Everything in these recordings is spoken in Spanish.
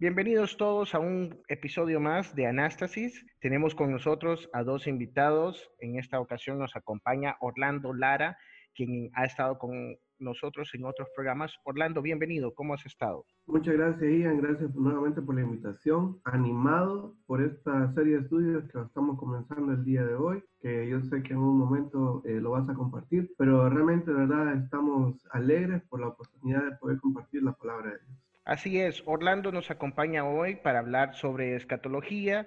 Bienvenidos todos a un episodio más de Anástasis. Tenemos con nosotros a dos invitados. En esta ocasión nos acompaña Orlando Lara, quien ha estado con nosotros en otros programas. Orlando, bienvenido. ¿Cómo has estado? Muchas gracias, Ian. Gracias nuevamente por la invitación. Animado por esta serie de estudios que estamos comenzando el día de hoy, que yo sé que en un momento eh, lo vas a compartir, pero realmente, de verdad, estamos alegres por la oportunidad de poder compartir la palabra de Dios. Así es, Orlando nos acompaña hoy para hablar sobre escatología.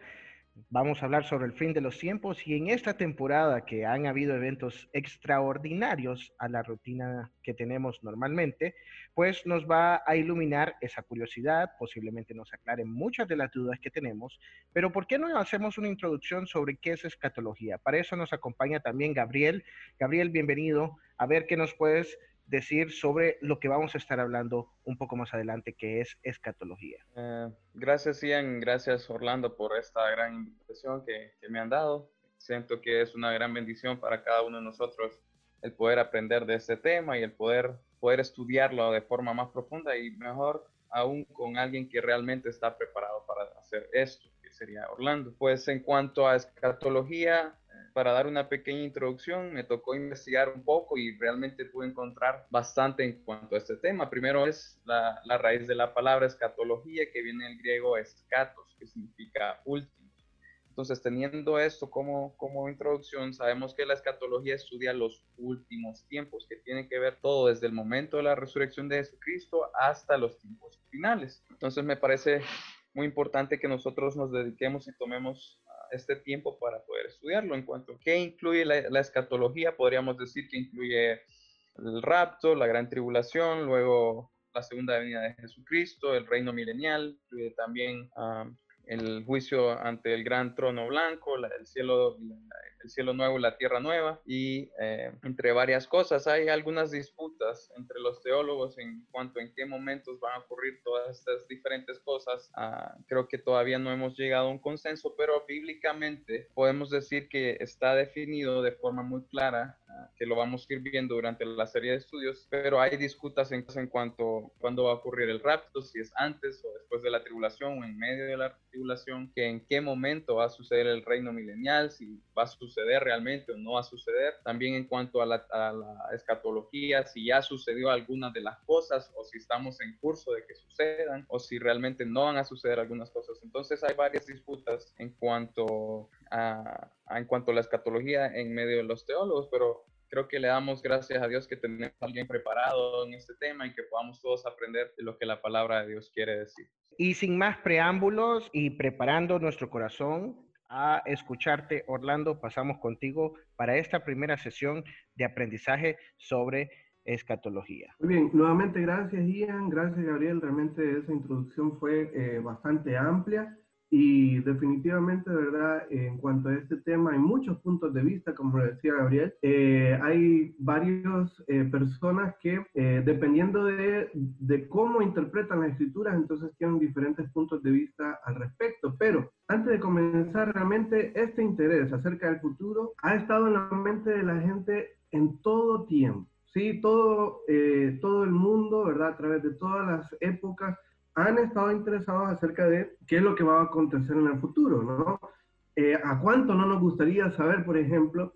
Vamos a hablar sobre el fin de los tiempos y en esta temporada que han habido eventos extraordinarios a la rutina que tenemos normalmente, pues nos va a iluminar esa curiosidad, posiblemente nos aclare muchas de las dudas que tenemos, pero ¿por qué no hacemos una introducción sobre qué es escatología? Para eso nos acompaña también Gabriel. Gabriel, bienvenido. A ver qué nos puedes decir sobre lo que vamos a estar hablando un poco más adelante, que es escatología. Eh, gracias, Ian. Gracias, Orlando, por esta gran invitación que, me han dado. Siento que es una gran bendición para cada uno de nosotros el poder aprender de este tema y el poder, poder estudiarlo de forma más profunda y mejor aún con alguien que realmente está preparado para hacer esto, que sería Orlando. Pues en cuanto a escatología, para dar una pequeña introducción, me tocó investigar un poco y realmente pude encontrar bastante en cuanto a este tema. Primero es la, la raíz de la palabra escatología, que viene del griego escatos, que significa último. Entonces, teniendo esto como, como introducción, sabemos que la escatología estudia los últimos tiempos, que tiene que ver todo desde el momento de la resurrección de Jesucristo hasta los tiempos finales. Entonces, me parece muy importante que nosotros nos dediquemos y tomemos este tiempo para poder estudiarlo. En cuanto a qué incluye la, escatología, podríamos decir que incluye el rapto, la gran tribulación, luego la segunda venida de Jesucristo, el reino milenial, incluye también el juicio ante el gran trono blanco, el, cielo, el cielo nuevo y la tierra nueva, y eh, entre varias cosas. Hay algunas disputas entre los teólogos en cuanto en qué momentos van a ocurrir todas estas diferentes cosas. Ah, creo que todavía no hemos llegado a un consenso, pero bíblicamente podemos decir que está definido de forma muy clara que lo vamos a ir viendo durante la serie de estudios, pero hay disputas en, cuanto a cuándo va a ocurrir el rapto, si es antes o después de la tribulación o en medio de la tribulación, que en qué momento va a suceder el reino milenial, si va a suceder realmente o no va a suceder. También en cuanto a la, a escatología, si ya sucedió alguna de las cosas o si estamos en curso de que sucedan o si realmente no van a suceder algunas cosas. Entonces hay varias disputas en cuanto a, en cuanto a la escatología en medio de los teólogos, pero creo que le damos gracias a Dios que tenemos a alguien preparado en este tema y que podamos todos aprender de lo que la palabra de Dios quiere decir. Y sin más preámbulos y preparando nuestro corazón a escucharte, Orlando, pasamos contigo para esta primera sesión de aprendizaje sobre escatología. Muy bien, nuevamente gracias Ian, gracias Gabriel, realmente esa introducción fue eh, bastante amplia y definitivamente, de verdad, en cuanto a este tema, hay muchos puntos de vista, como decía Gabriel. Eh, hay varias eh, personas que, eh, dependiendo de, de, cómo interpretan las escrituras, entonces tienen diferentes puntos de vista al respecto. Pero antes de comenzar, realmente este interés acerca del futuro ha estado en la mente de la gente en todo tiempo. Sí, todo, todo el mundo, ¿verdad? A través de todas las épocas han estado interesados acerca de qué es lo que va a acontecer en el futuro, ¿no? Eh, ¿A cuánto no nos gustaría saber, por ejemplo,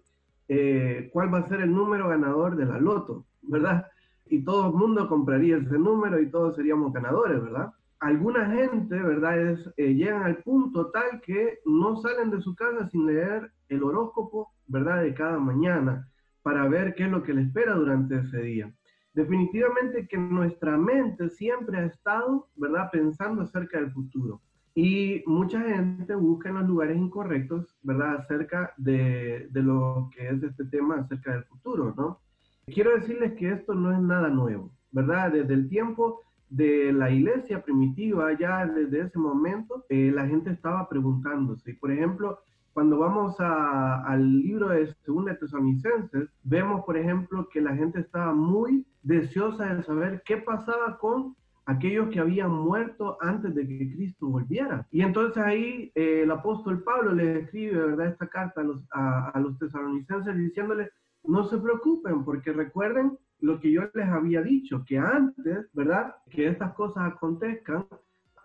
eh, cuál va a ser el número ganador de la loto, ¿verdad? Y todo el mundo compraría ese número y todos seríamos ganadores, ¿verdad? Alguna gente, ¿verdad? Es, eh, llegan al punto tal que no salen de su casa sin leer el horóscopo, ¿verdad? De cada mañana para ver qué es lo que le espera durante ese día definitivamente que nuestra mente siempre ha estado, ¿verdad?, pensando acerca del futuro. Y mucha gente busca en los lugares incorrectos, ¿verdad?, acerca de, de lo que es este tema, acerca del futuro, ¿no? Quiero decirles que esto no es nada nuevo, ¿verdad? Desde el tiempo de la iglesia primitiva, ya desde ese momento, eh, la gente estaba preguntándose. Por ejemplo, cuando vamos al libro de Segunda Tesalonicenses, vemos, por ejemplo, que la gente estaba muy deseosa de saber qué pasaba con aquellos que habían muerto antes de que Cristo volviera. Y entonces ahí eh, el apóstol Pablo le escribe, ¿verdad?, esta carta a los, a los tesalonicenses diciéndole, no se preocupen, porque recuerden lo que yo les había dicho, que antes, ¿verdad? Que estas cosas acontezcan,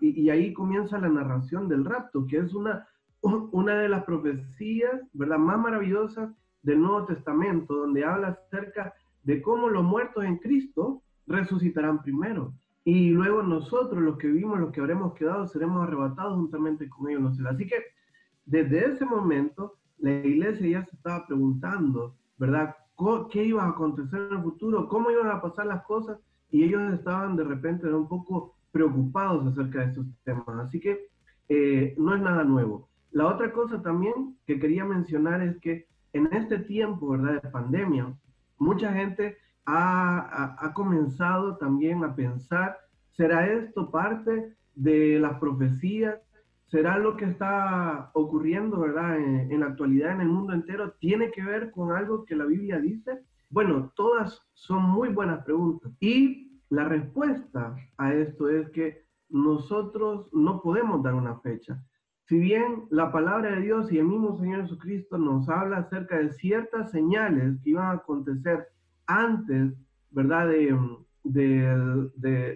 y, ahí comienza la narración del rapto, que es una, una de las profecías, ¿verdad? Más maravillosas del Nuevo Testamento, donde habla acerca de cómo los muertos en Cristo resucitarán primero. Y luego nosotros, los que vivimos, los que habremos quedado, seremos arrebatados juntamente con ellos. Así que desde ese momento, la iglesia ya se estaba preguntando, ¿verdad? qué iba a acontecer en el futuro, cómo iban a pasar las cosas, y ellos estaban de repente un poco preocupados acerca de esos temas. Así que eh, no es nada nuevo. La otra cosa también que quería mencionar es que en este tiempo, ¿verdad?, de pandemia, mucha gente ha, ha comenzado también a pensar, ¿será esto parte de las profecías ¿Será lo que está ocurriendo, verdad, en, la actualidad en el mundo entero? ¿Tiene que ver con algo que la Biblia dice? Bueno, todas son muy buenas preguntas. Y la respuesta a esto es que nosotros no podemos dar una fecha. Si bien la palabra de Dios y el mismo Señor Jesucristo nos habla acerca de ciertas señales que iban a acontecer antes, ¿verdad? De,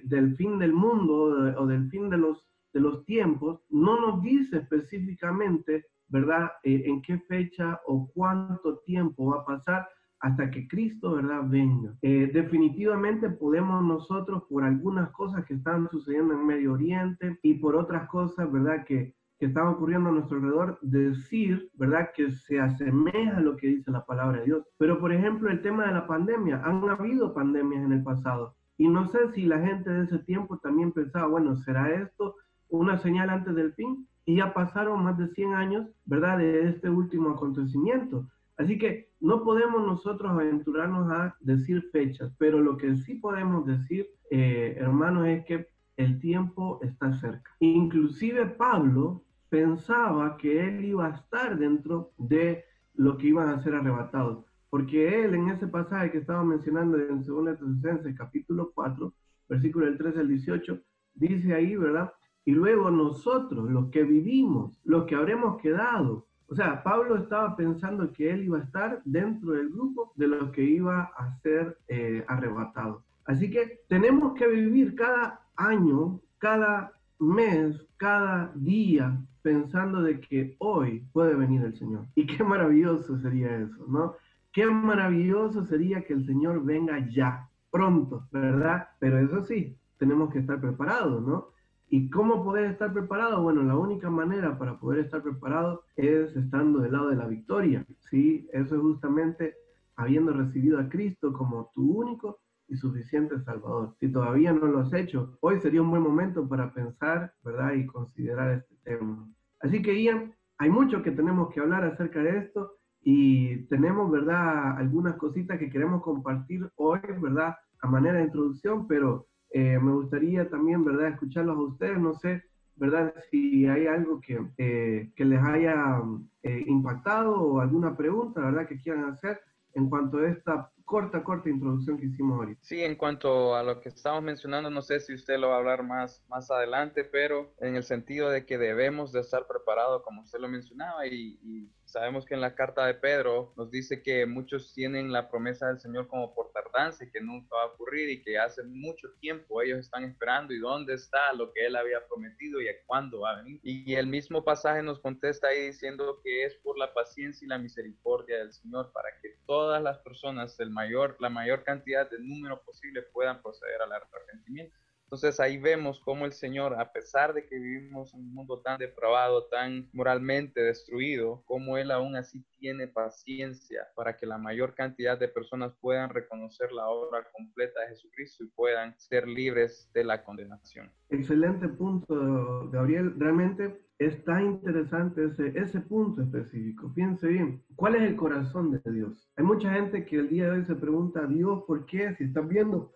del fin del mundo o del fin de los de los tiempos, no nos dice específicamente, ¿verdad?, eh, en qué fecha o cuánto tiempo va a pasar hasta que Cristo, ¿verdad?, venga. Eh, definitivamente podemos nosotros, por algunas cosas que están sucediendo en Medio Oriente y por otras cosas, ¿verdad?, que, que están ocurriendo a nuestro alrededor, decir, ¿verdad?, que se asemeja a lo que dice la palabra de Dios. Pero, por ejemplo, el tema de la pandemia, han habido pandemias en el pasado. Y no sé si la gente de ese tiempo también pensaba, bueno, ¿será esto una señal antes del fin y ya pasaron más de 100 años, ¿verdad?, de este último acontecimiento. Así que no podemos nosotros aventurarnos a decir fechas, pero lo que sí podemos decir, eh, hermanos, es que el tiempo está cerca. Inclusive Pablo pensaba que él iba a estar dentro de lo que iban a ser arrebatados, porque él en ese pasaje que estaba mencionando en 2 Tesalonicenses capítulo 4, versículo del 13 al 18, dice ahí, ¿verdad? y luego nosotros, los que vivimos, los que habremos quedado. O sea, Pablo estaba pensando que él iba a estar dentro del grupo de los que iba a ser eh, arrebatado. Así que tenemos que vivir cada año, cada mes, cada día pensando de que hoy puede venir el Señor. Y qué maravilloso sería eso, ¿no? Qué maravilloso sería que el Señor venga ya, pronto, ¿verdad? Pero eso sí, tenemos que estar preparados, ¿no? ¿Y cómo poder estar preparado? Bueno, la única manera para poder estar preparado es estando del lado de la victoria, ¿sí? Eso es justamente habiendo recibido a Cristo como tu único y suficiente Salvador. Si todavía no lo has hecho, hoy sería un buen momento para pensar, ¿verdad? Y considerar este tema. Así que, Ian, hay mucho que tenemos que hablar acerca de esto y tenemos, ¿verdad? Algunas cositas que queremos compartir hoy, ¿verdad? A manera de introducción, pero eh, me gustaría también, ¿verdad?, escucharlos a ustedes. No sé, ¿verdad?, si hay algo que, eh, que les haya eh, impactado o alguna pregunta, ¿verdad?, que quieran hacer en cuanto a esta corta, corta introducción que hicimos ahorita. Sí, en cuanto a lo que estamos mencionando, no sé si usted lo va a hablar más, más adelante, pero en el sentido de que debemos de estar preparados, como usted lo mencionaba, y, sabemos que en la carta de Pedro nos dice que muchos tienen la promesa del Señor como por tardanza y que nunca va a ocurrir y que hace mucho tiempo ellos están esperando y dónde está lo que Él había prometido y a cuándo va a venir. Y el mismo pasaje nos contesta ahí diciendo que es por la paciencia y la misericordia del Señor para que todas las personas del mayor, la mayor cantidad de número posible puedan proceder al arrepentimiento. Entonces ahí vemos cómo el Señor, a pesar de que vivimos en un mundo tan depravado, tan moralmente destruido, cómo Él aún así tiene paciencia para que la mayor cantidad de personas puedan reconocer la obra completa de Jesucristo y puedan ser libres de la condenación. Excelente punto, Gabriel. Realmente es tan interesante ese, ese punto específico. Piense bien, ¿cuál es el corazón de Dios? Hay mucha gente que el día de hoy se pregunta, Dios, ¿por qué? Si están viendo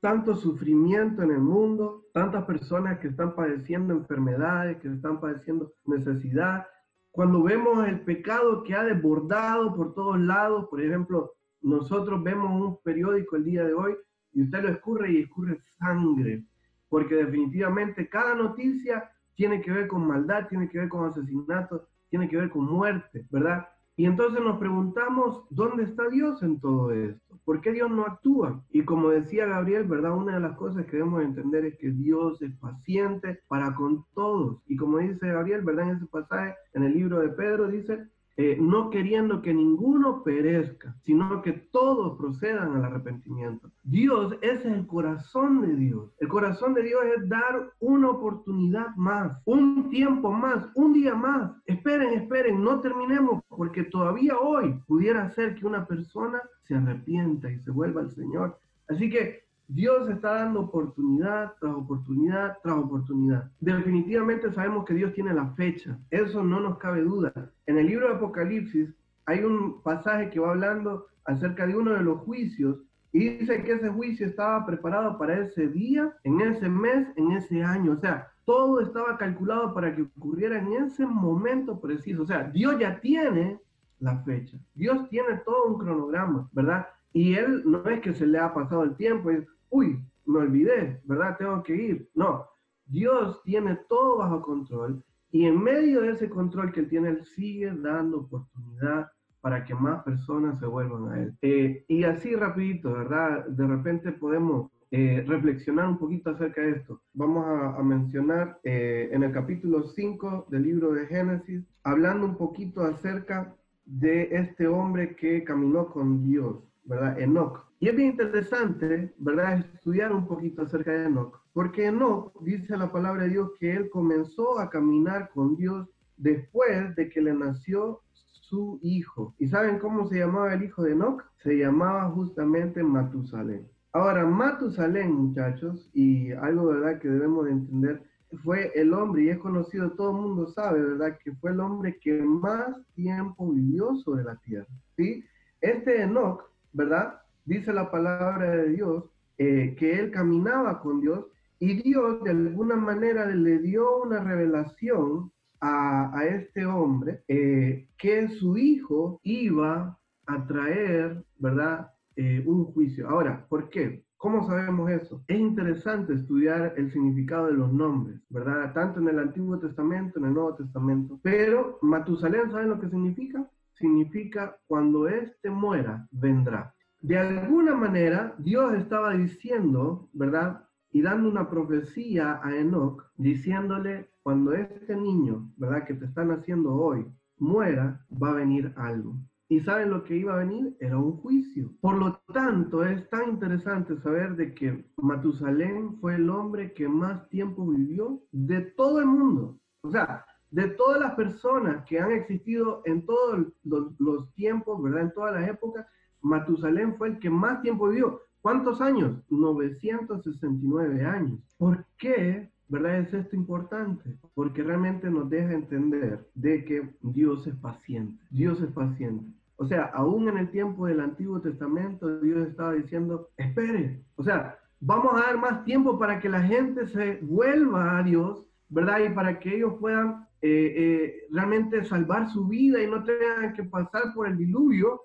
tanto sufrimiento en el mundo, tantas personas que están padeciendo enfermedades, que están padeciendo necesidad. Cuando vemos el pecado que ha desbordado por todos lados, por ejemplo, nosotros vemos un periódico el día de hoy y usted lo escurre y escurre sangre, porque definitivamente cada noticia tiene que ver con maldad, tiene que ver con asesinatos, tiene que ver con muerte, ¿verdad? Y entonces nos preguntamos, ¿dónde está Dios en todo esto? ¿Por qué Dios no actúa? Y como decía Gabriel, ¿verdad? Una de las cosas que debemos entender es que Dios es paciente para con todos. Y como dice Gabriel, ¿verdad? En ese pasaje, en el libro de Pedro, dice, eh, no queriendo que ninguno perezca, sino que todos procedan al arrepentimiento. Dios, ese es el corazón de Dios. El corazón de Dios es dar una oportunidad más, un tiempo más, un día más. Esperen, esperen, no terminemos, porque todavía hoy pudiera ser que una persona se arrepienta y se vuelva al Señor. Así que Dios está dando oportunidad tras oportunidad tras oportunidad. Definitivamente sabemos que Dios tiene la fecha, eso no nos cabe duda. En el libro de Apocalipsis hay un pasaje que va hablando acerca de uno de los juicios y dice que ese juicio estaba preparado para ese día, en ese mes, en ese año. O sea, todo estaba calculado para que ocurriera en ese momento preciso. O sea, Dios ya tiene la fecha. Dios tiene todo un cronograma, ¿verdad? Y él no es que se le ha pasado el tiempo, uy, me olvidé, ¿verdad? Tengo que ir. No, Dios tiene todo bajo control y en medio de ese control que él tiene, él sigue dando oportunidad para que más personas se vuelvan a él. Eh, y así rapidito, ¿verdad? De repente podemos eh, reflexionar un poquito acerca de esto. Vamos a, mencionar eh, en el capítulo 5 del libro de Génesis, hablando un poquito acerca de este hombre que caminó con Dios, ¿verdad? Enoch. Y es bien interesante, ¿verdad?, estudiar un poquito acerca de Enoch, porque Enoch dice la palabra de Dios que él comenzó a caminar con Dios después de que le nació su hijo. ¿Y saben cómo se llamaba el hijo de Enoch? Se llamaba justamente Matusalén. Ahora, Matusalén, muchachos, y algo, ¿verdad?, que debemos de entender, fue el hombre, y es conocido, todo el mundo sabe, ¿verdad?, que fue el hombre que más tiempo vivió sobre la tierra, ¿sí? Este Enoch, ¿verdad?, dice la palabra de Dios eh, que él caminaba con Dios y Dios de alguna manera le dio una revelación a, este hombre eh, que su hijo iba a traer, ¿verdad? Eh, un juicio. Ahora, ¿por qué? ¿Cómo sabemos eso? Es interesante estudiar el significado de los nombres, ¿verdad? Tanto en el Antiguo Testamento, en el Nuevo Testamento. Pero Matusalén, ¿saben lo que significa? Significa cuando éste muera, vendrá de alguna manera Dios estaba diciendo, ¿verdad? Y dando una profecía a Enoch, diciéndole, cuando este niño, ¿verdad? Que te están haciendo hoy, muera, va a venir algo. ¿Y saben lo que iba a venir? Era un juicio. Por lo tanto, es tan interesante saber de que Matusalén fue el hombre que más tiempo vivió de todo el mundo. O sea, de todas las personas que han existido en todos los, los tiempos, ¿verdad? En todas las épocas, Matusalén fue el que más tiempo vivió. ¿Cuántos años? 969 años. ¿Por qué? ¿Verdad? Es esto importante, porque realmente nos deja entender de que Dios es paciente. Dios es paciente. O sea, aún en el tiempo del Antiguo Testamento, Dios estaba diciendo, espere. O sea, vamos a dar más tiempo para que la gente se vuelva a Dios, ¿verdad? Y para que ellos puedan eh, eh, realmente salvar su vida y no tengan que pasar por el diluvio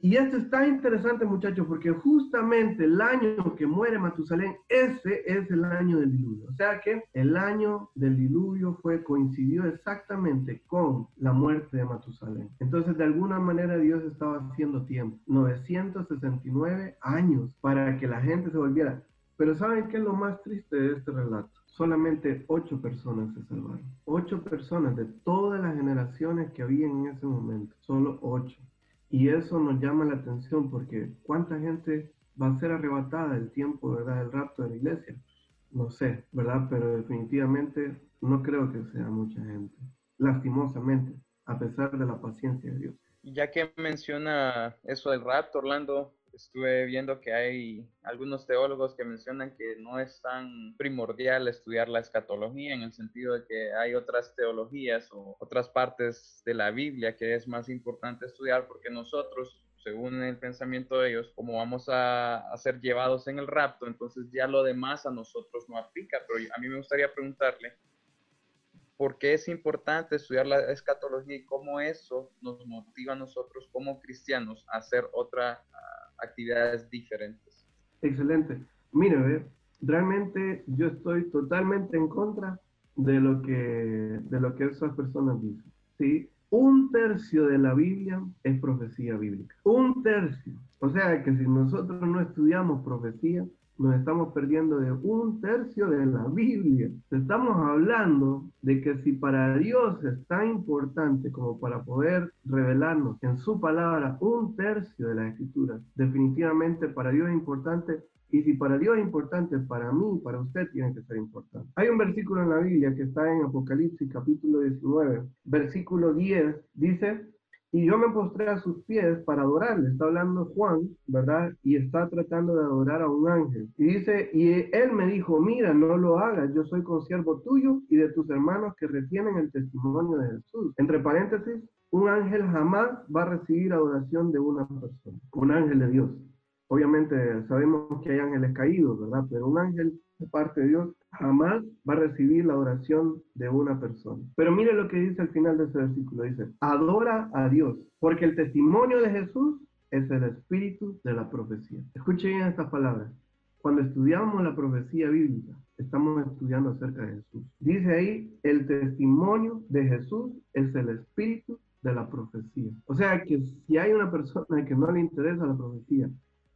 y esto es tan interesante, muchachos, porque justamente el año que muere Matusalén, ese es el año del diluvio. O sea que el año del diluvio fue, coincidió exactamente con la muerte de Matusalén. Entonces, de alguna manera, Dios estaba haciendo tiempo. 969 años para que la gente se volviera. Pero ¿saben qué es lo más triste de este relato? Solamente ocho personas se salvaron. Ocho personas de todas las generaciones que había en ese momento. Solo ocho. Y eso nos llama la atención porque ¿cuánta gente va a ser arrebatada del tiempo, ¿verdad? Del rapto de la iglesia. No sé, ¿verdad? Pero definitivamente no creo que sea mucha gente. Lastimosamente, a pesar de la paciencia de Dios. Ya que menciona eso del rapto, Orlando, estuve viendo que hay algunos teólogos que mencionan que no es tan primordial estudiar la escatología en el sentido de que hay otras teologías o otras partes de la Biblia que es más importante estudiar porque nosotros según el pensamiento de ellos, como vamos a, ser llevados en el rapto, entonces ya lo demás a nosotros no aplica. Pero a mí me gustaría preguntarle, ¿por qué es importante estudiar la escatología y cómo eso nos motiva a nosotros como cristianos a hacer otras actividades diferentes? Excelente. Mire, realmente yo estoy totalmente en contra de lo que, de lo que esas personas dicen. ¿sí? Un tercio de la Biblia es profecía bíblica. Un tercio. O sea que si nosotros no estudiamos profecía, nos estamos perdiendo de un tercio de la Biblia. Estamos hablando de que si para Dios es tan importante como para poder revelarnos en su palabra un tercio de la escritura, definitivamente para Dios es importante y si para Dios es importante, para mí, para usted tiene que ser importante. Hay un versículo en la Biblia que está en Apocalipsis capítulo 19, versículo 10, dice, y yo me postré a sus pies para adorarle. Está hablando Juan, ¿verdad? Y está tratando de adorar a un ángel. Y dice, y él me dijo, mira, no lo hagas, yo soy consiervo tuyo y de tus hermanos que retienen el testimonio de Jesús. Entre paréntesis, un ángel jamás va a recibir adoración de una persona, un ángel de Dios. Obviamente sabemos que hay ángeles caídos, ¿verdad? Pero un ángel de parte de Dios jamás va a recibir la adoración de una persona. Pero mire lo que dice al final de ese versículo. Dice, adora a Dios, porque el testimonio de Jesús es el espíritu de la profecía. Escuche bien estas palabras. Cuando estudiamos la profecía bíblica, estamos estudiando acerca de Jesús. Dice ahí, el testimonio de Jesús es el espíritu de la profecía. O sea que si hay una persona que no le interesa la profecía,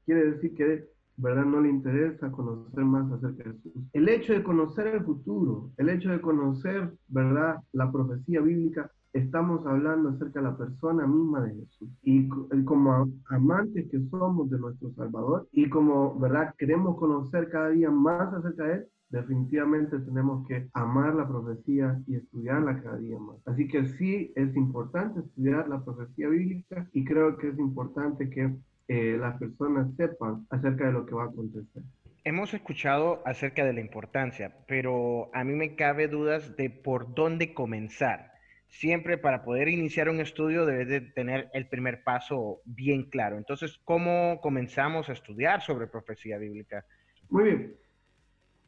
quiere decir que ¿verdad? No le interesa conocer más acerca de Jesús. El hecho de conocer el futuro, el hecho de conocer, ¿verdad? La profecía bíblica, estamos hablando acerca de la persona misma de Jesús. Y como amantes que somos de nuestro Salvador y como, ¿verdad? Queremos conocer cada día más acerca de Él, definitivamente tenemos que amar la profecía y estudiarla cada día más. Así que sí es importante estudiar la profecía bíblica y creo que es importante que eh, las personas sepan acerca de lo que va a acontecer. Hemos escuchado acerca de la importancia, pero a mí me cabe dudas de por dónde comenzar. Siempre para poder iniciar un estudio debes de tener el primer paso bien claro. Entonces, ¿cómo comenzamos a estudiar sobre profecía bíblica? Muy bien.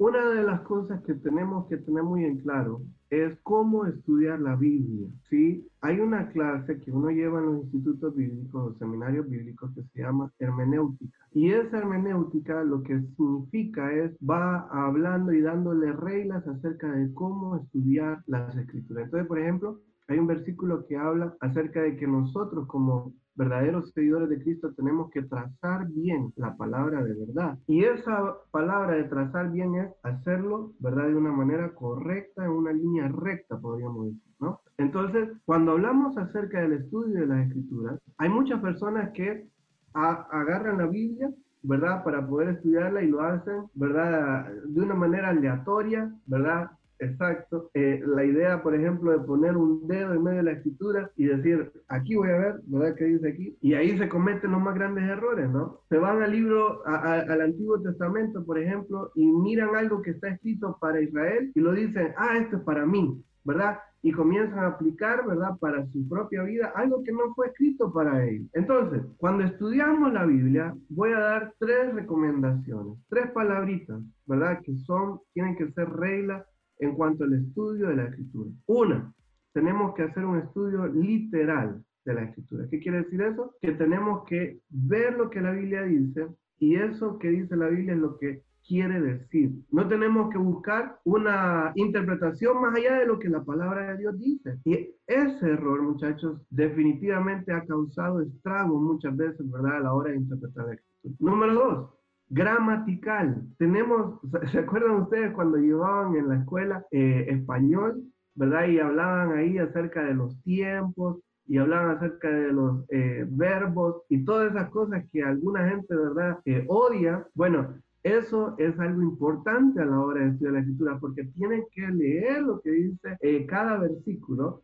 Una de las cosas que tenemos que tener muy en claro es cómo estudiar la Biblia. ¿sí? Hay una clase que uno lleva en los institutos bíblicos o seminarios bíblicos que se llama hermenéutica. Y esa hermenéutica lo que significa es va hablando y dándole reglas acerca de cómo estudiar las escrituras. Entonces, por ejemplo, hay un versículo que habla acerca de que nosotros como verdaderos seguidores de Cristo tenemos que trazar bien la palabra de verdad. Y esa palabra de trazar bien es hacerlo, ¿verdad? De una manera correcta, en una línea recta, podríamos decir, ¿no? Entonces, cuando hablamos acerca del estudio de las escrituras, hay muchas personas que agarran la Biblia ¿verdad? Para poder estudiarla y lo hacen, ¿verdad? De una manera aleatoria, ¿verdad? Exacto. Eh, la idea, por ejemplo, de poner un dedo en medio de la escritura y decir, aquí voy a ver, ¿verdad? ¿Qué dice aquí? Y ahí se cometen los más grandes errores, ¿no? Se van al libro, al Antiguo Testamento, por ejemplo, y miran algo que está escrito para Israel y lo dicen, ah, esto es para mí, ¿verdad? Y comienzan a aplicar, ¿verdad? Para su propia vida algo que no fue escrito para ellos. Entonces, cuando estudiamos la Biblia, voy a dar tres recomendaciones, tres palabritas, ¿verdad? Que son, tienen que ser reglas en cuanto al estudio de la escritura. Una, tenemos que hacer un estudio literal de la escritura. ¿Qué quiere decir eso? Que tenemos que ver lo que la Biblia dice y eso que dice la Biblia es lo que quiere decir. No tenemos que buscar una interpretación más allá de lo que la palabra de Dios dice. Y ese error, muchachos, definitivamente ha causado estragos muchas veces, ¿verdad?, a la hora de interpretar la escritura. Número dos, gramatical. Tenemos, ¿se acuerdan ustedes cuando llevaban en la escuela eh, español, verdad? Y hablaban ahí acerca de los tiempos y hablaban acerca de los eh, verbos y todas esas cosas que alguna gente, ¿verdad?, eh, odia. Bueno, eso es algo importante a la hora de estudiar la escritura porque tienen que leer lo que dice cada versículo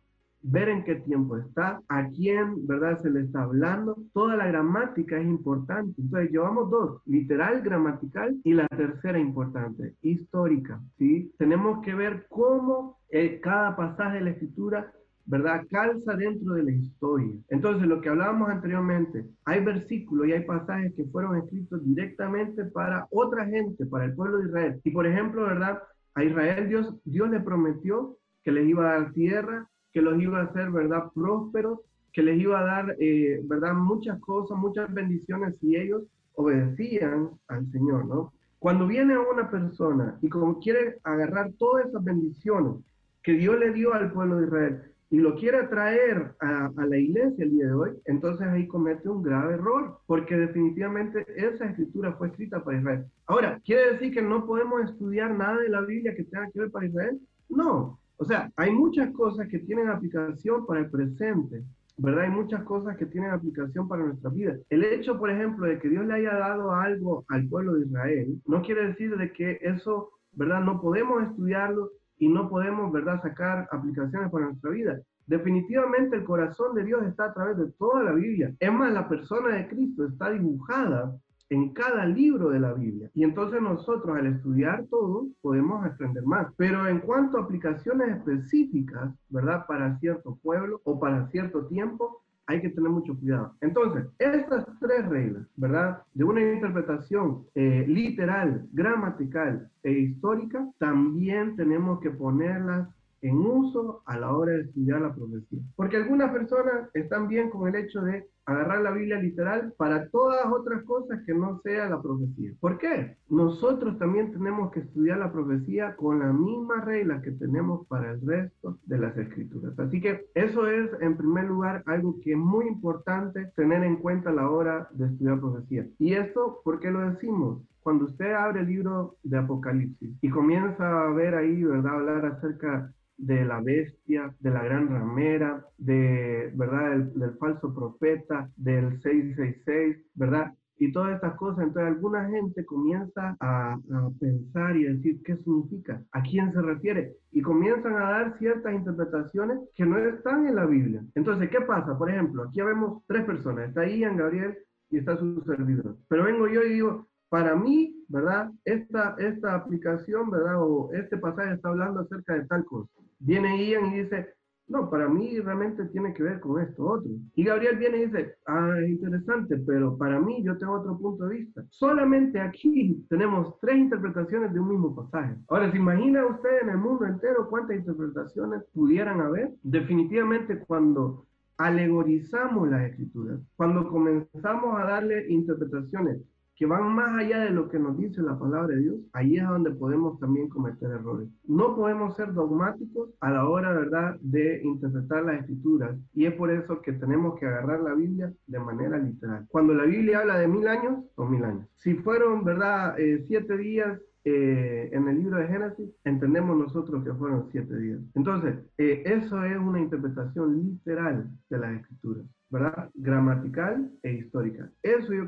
ver en qué tiempo está, a quién, ¿verdad? Se le está hablando. Toda la gramática es importante. Entonces, llevamos dos, literal, gramatical y la tercera importante, histórica, ¿sí? Tenemos que ver cómo eh, cada pasaje de la escritura ¿verdad? Calza dentro de la historia. Entonces, lo que hablábamos anteriormente, hay versículos y hay pasajes que fueron escritos directamente para otra gente, para el pueblo de Israel. Y por ejemplo, ¿verdad? A Israel Dios, Dios le prometió que les iba a dar tierra, que los iba a hacer, ¿verdad? Prósperos, que les iba a dar, eh, ¿verdad? Muchas cosas, muchas bendiciones si ellos obedecían al Señor, ¿no? Cuando viene una persona y como quiere agarrar todas esas bendiciones que Dios le dio al pueblo de Israel y lo quiere traer a, la iglesia el día de hoy, entonces ahí comete un grave error, porque definitivamente esa escritura fue escrita para Israel. Ahora, ¿quiere decir que no podemos estudiar nada de la Biblia que tenga que ver para Israel? No. O sea, hay muchas cosas que tienen aplicación para el presente, ¿verdad? Hay muchas cosas que tienen aplicación para nuestra vida. El hecho, por ejemplo, de que Dios le haya dado algo al pueblo de Israel, no quiere decir de que eso, ¿verdad? No podemos estudiarlo y no podemos, ¿verdad?, sacar aplicaciones para nuestra vida. Definitivamente el corazón de Dios está a través de toda la Biblia. Es más, la persona de Cristo está dibujada en cada libro de la Biblia. Y entonces nosotros al estudiar todo podemos aprender más. Pero en cuanto a aplicaciones específicas, ¿verdad? Para cierto pueblo o para cierto tiempo, hay que tener mucho cuidado. Entonces, estas tres reglas, ¿verdad? De una interpretación eh, literal, gramatical e histórica, también tenemos que ponerlas en uso a la hora de estudiar la profecía. Porque algunas personas están bien con el hecho de agarrar la Biblia literal para todas otras cosas que no sea la profecía. ¿Por qué? Nosotros también tenemos que estudiar la profecía con la misma regla que tenemos para el resto de las escrituras. Así que eso es, en primer lugar, algo que es muy importante tener en cuenta a la hora de estudiar profecía. Y esto, ¿por qué lo decimos? Cuando usted abre el libro de Apocalipsis y comienza a ver ahí, ¿verdad? Hablar acerca de la bestia, de la gran ramera, de, ¿verdad? del falso profeta, del 666, ¿verdad? Y todas estas cosas, entonces alguna gente comienza a, pensar y decir qué significa, a quién se refiere, y comienzan a dar ciertas interpretaciones que no están en la Biblia. Entonces, ¿qué pasa? Por ejemplo, aquí vemos tres personas, está Ian, Gabriel y está su servidor. Pero vengo yo y digo, para mí, ¿verdad? Esta, esta aplicación, ¿verdad? O este pasaje está hablando acerca de tal cosa viene Ian y dice, no, para mí realmente tiene que ver con esto otro. Y Gabriel viene y dice, ah, es interesante, pero para mí yo tengo otro punto de vista. Solamente aquí tenemos tres interpretaciones de un mismo pasaje. Ahora, ¿se imagina usted en el mundo entero cuántas interpretaciones pudieran haber? Definitivamente cuando alegorizamos las escrituras, cuando comenzamos a darle interpretaciones que van más allá de lo que nos dice la palabra de Dios, ahí es donde podemos también cometer errores. No podemos ser dogmáticos a la hora, ¿verdad?, de interpretar las escrituras. Y es por eso que tenemos que agarrar la Biblia de manera literal. Cuando la Biblia habla de mil años, son mil años. Si fueron, ¿verdad?, eh, siete días, eh, en el libro de Génesis, entendemos nosotros que fueron siete días. Entonces, eh, eso es una interpretación literal de las escrituras. ¿verdad? Gramatical e histórica.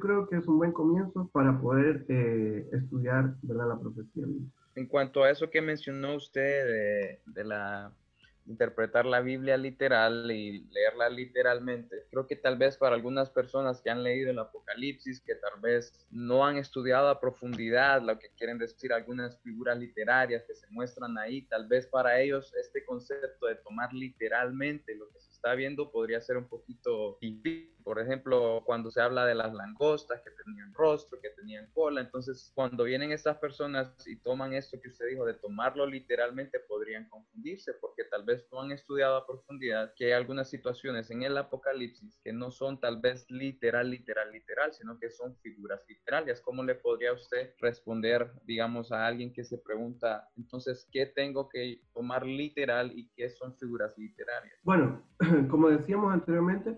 Creo que es un buen comienzo para poder eh, estudiar, ¿verdad? La profecía. En cuanto a eso que mencionó usted de, de la interpretar la Biblia literal y leerla literalmente. Creo que tal vez para algunas personas que han leído el Apocalipsis, que tal vez no han estudiado a profundidad lo que quieren decir algunas figuras literarias que se muestran ahí, tal vez para ellos este concepto de tomar literalmente lo que se está viendo podría ser un poquito difícil. Por ejemplo, cuando se habla de las langostas que tenían rostro, que tenían cola, entonces cuando vienen estas personas y toman esto que usted dijo de tomarlo literalmente, podrían confundirse porque tal vez no han estudiado a profundidad que hay algunas situaciones en el Apocalipsis que no son tal vez literal, literal, literal, sino que son figuras literarias. ¿Cómo le podría usted responder, digamos, a alguien que se pregunta, entonces, ¿qué tengo que tomar literal y qué son figuras literarias? Bueno, como decíamos anteriormente,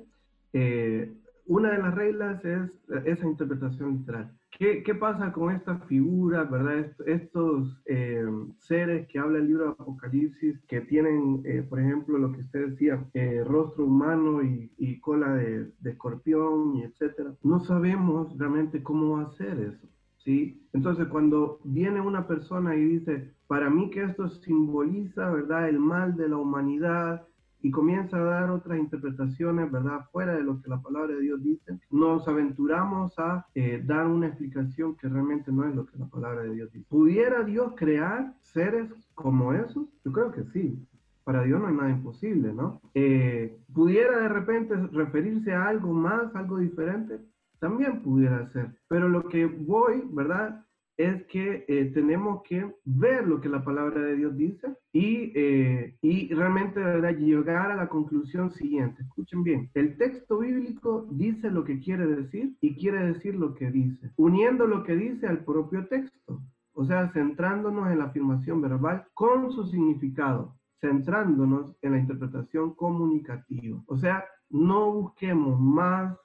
eh, una de las reglas es esa interpretación literal. ¿Qué, qué pasa con estas figuras, verdad? estos eh, seres que habla el libro de Apocalipsis, que tienen, eh, por ejemplo, lo que usted decía, rostro humano y, y cola de, de, escorpión y etcétera. No sabemos realmente cómo va a ser eso. ¿Sí? Entonces, cuando viene una persona y dice, para mí que esto simboliza, ¿verdad?, el mal de la humanidad, y comienza a dar otras interpretaciones, ¿verdad? Fuera de lo que la palabra de Dios dice, nos aventuramos a eh, dar una explicación que realmente no es lo que la palabra de Dios dice. ¿Pudiera Dios crear seres como esos? Yo creo que sí. Para Dios no hay nada imposible, ¿no? Eh, ¿Pudiera de repente referirse a algo más, algo diferente? También pudiera ser. Pero lo que voy, ¿verdad? Es que eh, tenemos que ver lo que la palabra de Dios dice y, eh, y realmente ¿verdad? llegar a la conclusión siguiente. Escuchen bien, el texto bíblico dice lo que quiere decir y quiere decir lo que dice, uniendo lo que dice al propio texto, o sea, centrándonos en la afirmación verbal con su significado, centrándonos en la interpretación comunicativa. O sea, no busquemos más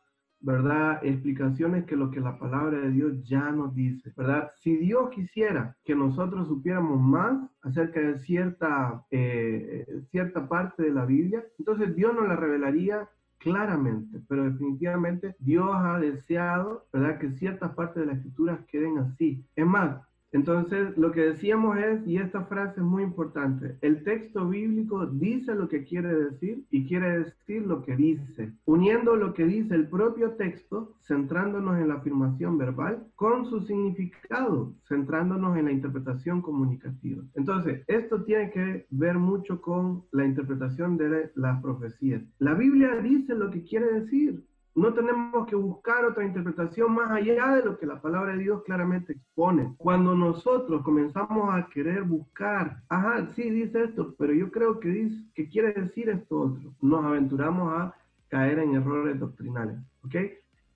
¿verdad? Explicaciones que lo que la palabra de Dios ya nos dice, ¿verdad? Si Dios quisiera que nosotros supiéramos más acerca de cierta, eh, cierta parte de la Biblia, entonces Dios nos la revelaría claramente, pero definitivamente Dios ha deseado, ¿verdad? Que ciertas partes de la escritura queden así. Es más, entonces, lo que decíamos es, y esta frase es muy importante, el texto bíblico dice lo que quiere decir y quiere decir lo que dice, uniendo lo que dice el propio texto, centrándonos en la afirmación verbal, con su significado, centrándonos en la interpretación comunicativa. Entonces, esto tiene que ver mucho con la interpretación de las profecías. La Biblia dice lo que quiere decir, no tenemos que buscar otra interpretación más allá de lo que la palabra de Dios claramente expone. Cuando nosotros comenzamos a querer buscar, ajá, sí dice esto, pero yo creo que, dice, que quiere decir esto otro, nos aventuramos a caer en errores doctrinales. ¿Ok?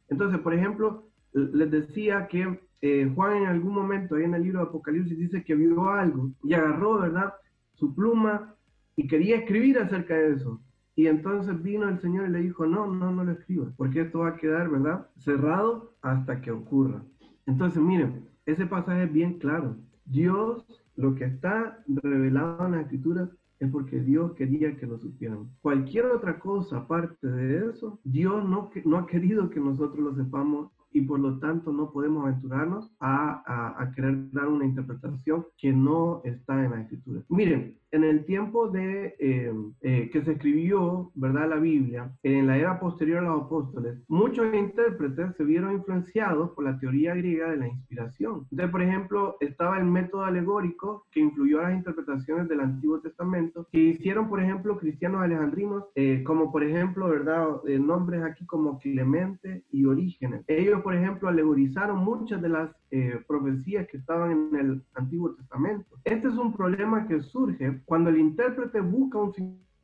Entonces, por ejemplo, les decía que eh, Juan en algún momento ahí en el libro de Apocalipsis dice que vio algo y agarró, ¿verdad? Su pluma y quería escribir acerca de eso. Y entonces vino el Señor y le dijo, no, no, no lo escribas, porque esto va a quedar, ¿verdad? Cerrado hasta que ocurra. Entonces, miren, ese pasaje es bien claro. Dios, lo que está revelado en la escritura es porque Dios quería que lo supiéramos. Cualquier otra cosa aparte de eso, Dios no, no ha querido que nosotros lo sepamos y por lo tanto no podemos aventurarnos a, a, querer dar una interpretación que no está en la escritura. Miren, en el tiempo de eh, eh, que se escribió, ¿verdad? La Biblia, en la era posterior a los apóstoles, muchos intérpretes se vieron influenciados por la teoría griega de la inspiración. Entonces, por ejemplo, estaba el método alegórico que influyó a las interpretaciones del Antiguo Testamento, que hicieron, por ejemplo, cristianos alejandrinos, eh, como por ejemplo, ¿verdad? nombres aquí como Clemente y Orígenes. Ellos, por ejemplo, alegorizaron muchas de las profecías que estaban en el Antiguo Testamento. Este es un problema que surge cuando el intérprete busca un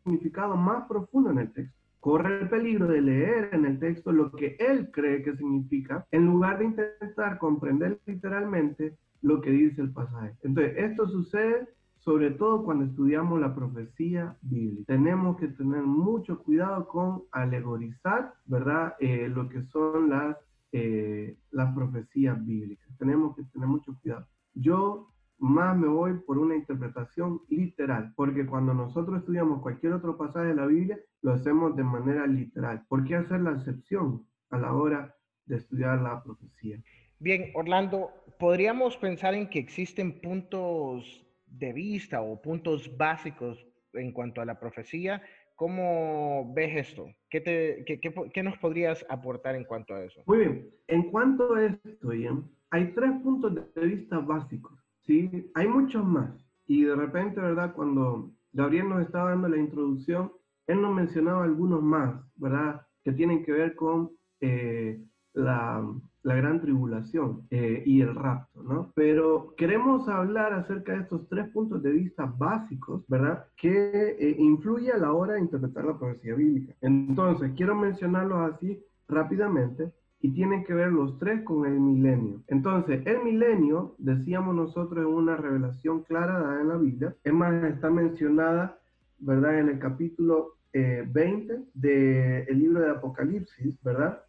significado más profundo en el texto. Corre el peligro de leer en el texto lo que él cree que significa, en lugar de intentar comprender literalmente lo que dice el pasaje. Entonces, esto sucede sobre todo cuando estudiamos la profecía bíblica. Tenemos que tener mucho cuidado con alegorizar, ¿verdad? Eh, lo que son las, eh, las profecías bíblicas. Tenemos que tener mucho cuidado. Yo más me voy por una interpretación literal, porque cuando nosotros estudiamos cualquier otro pasaje de la Biblia, lo hacemos de manera literal. ¿Por qué hacer la excepción a la hora de estudiar la profecía? Bien, Orlando, podríamos pensar en que existen puntos de vista o puntos básicos en cuanto a la profecía. ¿Cómo ves esto? ¿Qué, nos podrías aportar en cuanto a eso? Muy bien, en cuanto a esto, hay tres puntos de vista básicos. Sí, hay muchos más. Y de repente, ¿verdad? Cuando Gabriel nos estaba dando la introducción, él nos mencionaba algunos más, ¿verdad? Que tienen que ver con eh, la, la, gran tribulación eh, y el rapto, ¿no? Pero queremos hablar acerca de estos tres puntos de vista básicos, ¿verdad? Que eh, influye a la hora de interpretar la profecía bíblica. Entonces, quiero mencionarlos así rápidamente y tienen que ver los tres con el milenio. Entonces, el milenio, decíamos nosotros, es una revelación clara dada en la Biblia. Es más, está mencionada, ¿verdad?, en el capítulo 20 eh, del libro de Apocalipsis, ¿verdad?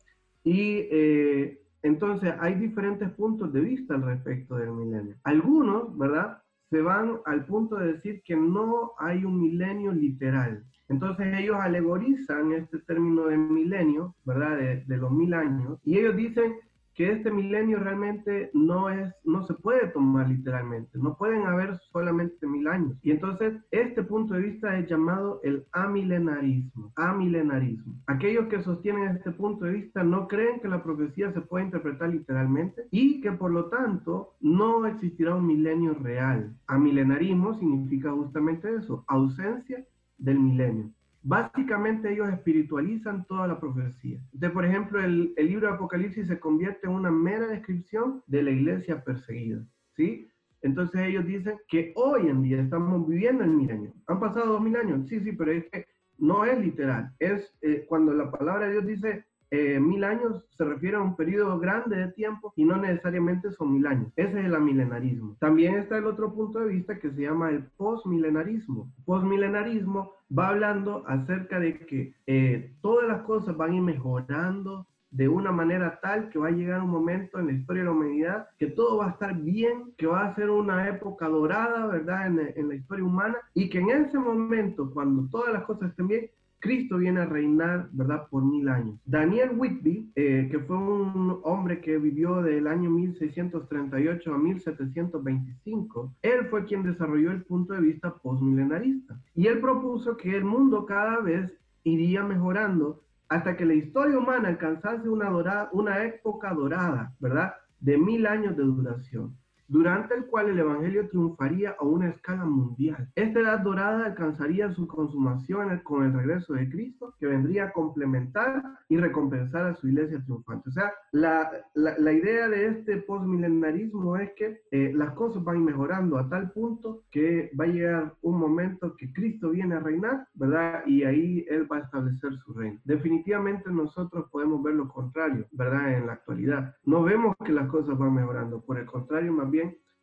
Y eh, entonces hay diferentes puntos de vista al respecto del milenio. Algunos, ¿verdad? Se van al punto de decir que no hay un milenio literal, entonces ellos alegorizan este término de milenio, ¿verdad? De, los mil años, y ellos dicen que este milenio realmente no es, no se puede tomar literalmente, no pueden haber solamente mil años. Y entonces este punto de vista es llamado el amilenarismo, amilenarismo. Aquellos que sostienen este punto de vista no creen que la profecía se puede interpretar literalmente y que por lo tanto no existirá un milenio real. Amilenarismo significa justamente eso, ausencia del milenio. Básicamente ellos espiritualizan toda la profecía. De, por ejemplo, el, el, libro de Apocalipsis se convierte en una mera descripción de la iglesia perseguida. ¿sí? Entonces ellos dicen que hoy en día estamos viviendo el milenio. Han pasado dos mil años. Sí, sí, pero es que no es literal. Es eh, cuando la palabra de Dios dice eh, mil años se refiere a un periodo grande de tiempo y no necesariamente son mil años. Ese es el amilenarismo. También está el otro punto de vista que se llama el postmilenarismo. Postmilenarismo va hablando acerca de que eh, todas las cosas van a ir mejorando de una manera tal que va a llegar un momento en la historia de la humanidad que todo va a estar bien, que va a ser una época dorada, ¿verdad? En, en la historia humana y que en ese momento, cuando todas las cosas estén bien, Cristo viene a reinar, ¿verdad?, por mil años. Daniel Whitby, eh, que fue un hombre que vivió del año 1638 a 1725, él fue quien desarrolló el punto de vista postmilenarista. Y él propuso que el mundo cada vez iría mejorando hasta que la historia humana alcanzase una, dorada, una época dorada, ¿verdad?, de mil años de duración durante el cual el Evangelio triunfaría a una escala mundial. Esta edad dorada alcanzaría su consumación con el regreso de Cristo, que vendría a complementar y recompensar a su iglesia triunfante. O sea, la, la, idea de este postmilenarismo es que eh, las cosas van mejorando a tal punto que va a llegar un momento que Cristo viene a reinar, ¿verdad? Y ahí Él va a establecer su reino. Definitivamente nosotros podemos ver lo contrario, ¿verdad? En la actualidad. No vemos que las cosas van mejorando, por el contrario, más bien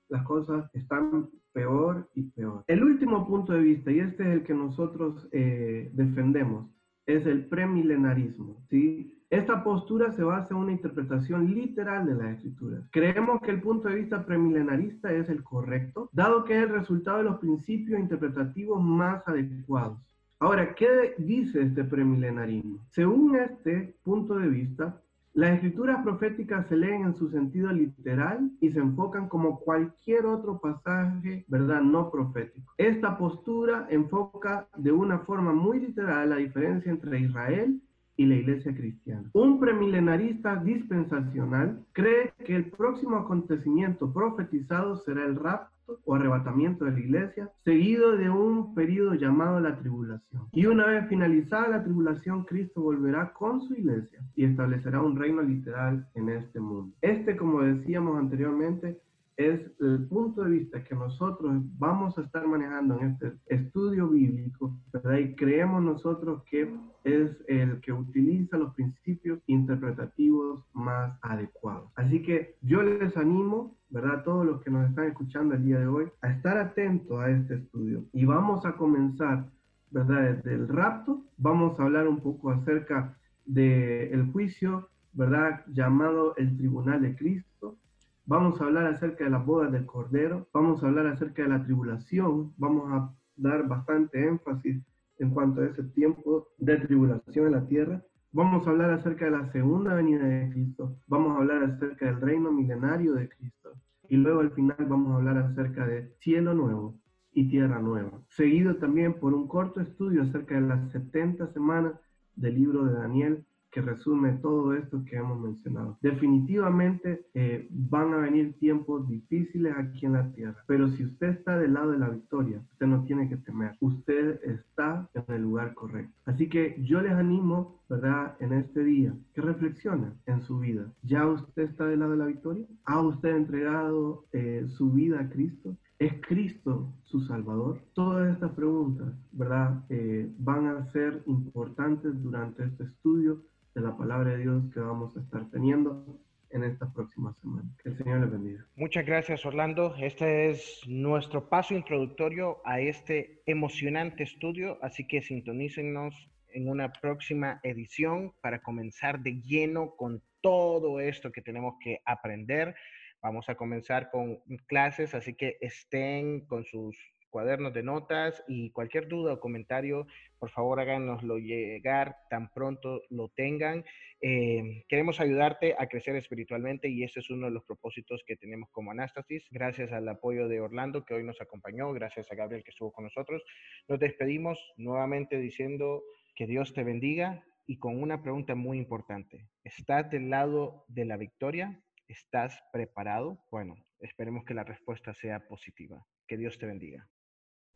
las cosas están peor y peor. El último punto de vista, y este es el que nosotros eh, defendemos, es el premilenarismo. ¿sí? Esta postura se basa en una interpretación literal de la escritura. Creemos que el punto de vista premilenarista es el correcto, dado que es el resultado de los principios interpretativos más adecuados. Ahora, ¿qué dice este premilenarismo? Según este punto de vista, las escrituras proféticas se leen en su sentido literal y se enfocan como cualquier otro pasaje, ¿verdad? No profético. Esta postura enfoca de una forma muy literal la diferencia entre Israel y la iglesia cristiana. Un premilenarista dispensacional cree que el próximo acontecimiento profetizado será el rapto o arrebatamiento de la iglesia, seguido de un periodo llamado la tribulación. Y una vez finalizada la tribulación, Cristo volverá con su iglesia y establecerá un reino literal en este mundo. Este, como decíamos anteriormente, es el punto de vista que nosotros vamos a estar manejando en este estudio bíblico, ¿verdad? Y creemos nosotros que es el que utiliza los principios interpretativos más adecuados. Así que yo les animo, ¿verdad? Todos los que nos están escuchando el día de hoy, a estar atentos a este estudio. Y vamos a comenzar, ¿verdad? Desde el rapto, vamos a hablar un poco acerca del juicio, ¿verdad? Llamado el Tribunal de Cristo Vamos a hablar acerca de las bodas del Cordero, vamos a hablar acerca de la tribulación, vamos a dar bastante énfasis en cuanto a ese tiempo de tribulación en la tierra. Vamos a hablar acerca de la segunda venida de Cristo, vamos a hablar acerca del reino milenario de Cristo y luego al final vamos a hablar acerca de cielo nuevo y tierra nueva, seguido también por un corto estudio acerca de las 70 semanas del libro de Daniel que resume todo esto que hemos mencionado. Definitivamente eh, van a venir tiempos difíciles aquí en la tierra, pero si usted está del lado de la victoria, usted no tiene que temer. Usted está en el lugar correcto. Así que yo les animo, ¿verdad? En este día, que reflexionen en su vida. ¿Ya usted está del lado de la victoria? ¿Ha usted entregado eh, su vida a Cristo? ¿Es Cristo su Salvador? Todas estas preguntas, ¿verdad? Eh, van a ser importantes durante este estudio de la palabra de Dios que vamos a estar teniendo en esta próxima semana. Que el Señor les bendiga. Muchas gracias, Orlando. Este es nuestro paso introductorio a este emocionante estudio, así que sintonícenos en una próxima edición para comenzar de lleno con todo esto que tenemos que aprender. Vamos a comenzar con clases, así que estén con sus cuadernos de notas y cualquier duda o comentario, por favor háganoslo llegar tan pronto lo tengan. Eh, queremos ayudarte a crecer espiritualmente y ese es uno de los propósitos que tenemos como Anástasis. Gracias al apoyo de Orlando que hoy nos acompañó, gracias a Gabriel que estuvo con nosotros. Nos despedimos nuevamente diciendo que Dios te bendiga y con una pregunta muy importante. ¿Estás del lado de la victoria? ¿Estás preparado? Bueno, esperemos que la respuesta sea positiva. Que Dios te bendiga.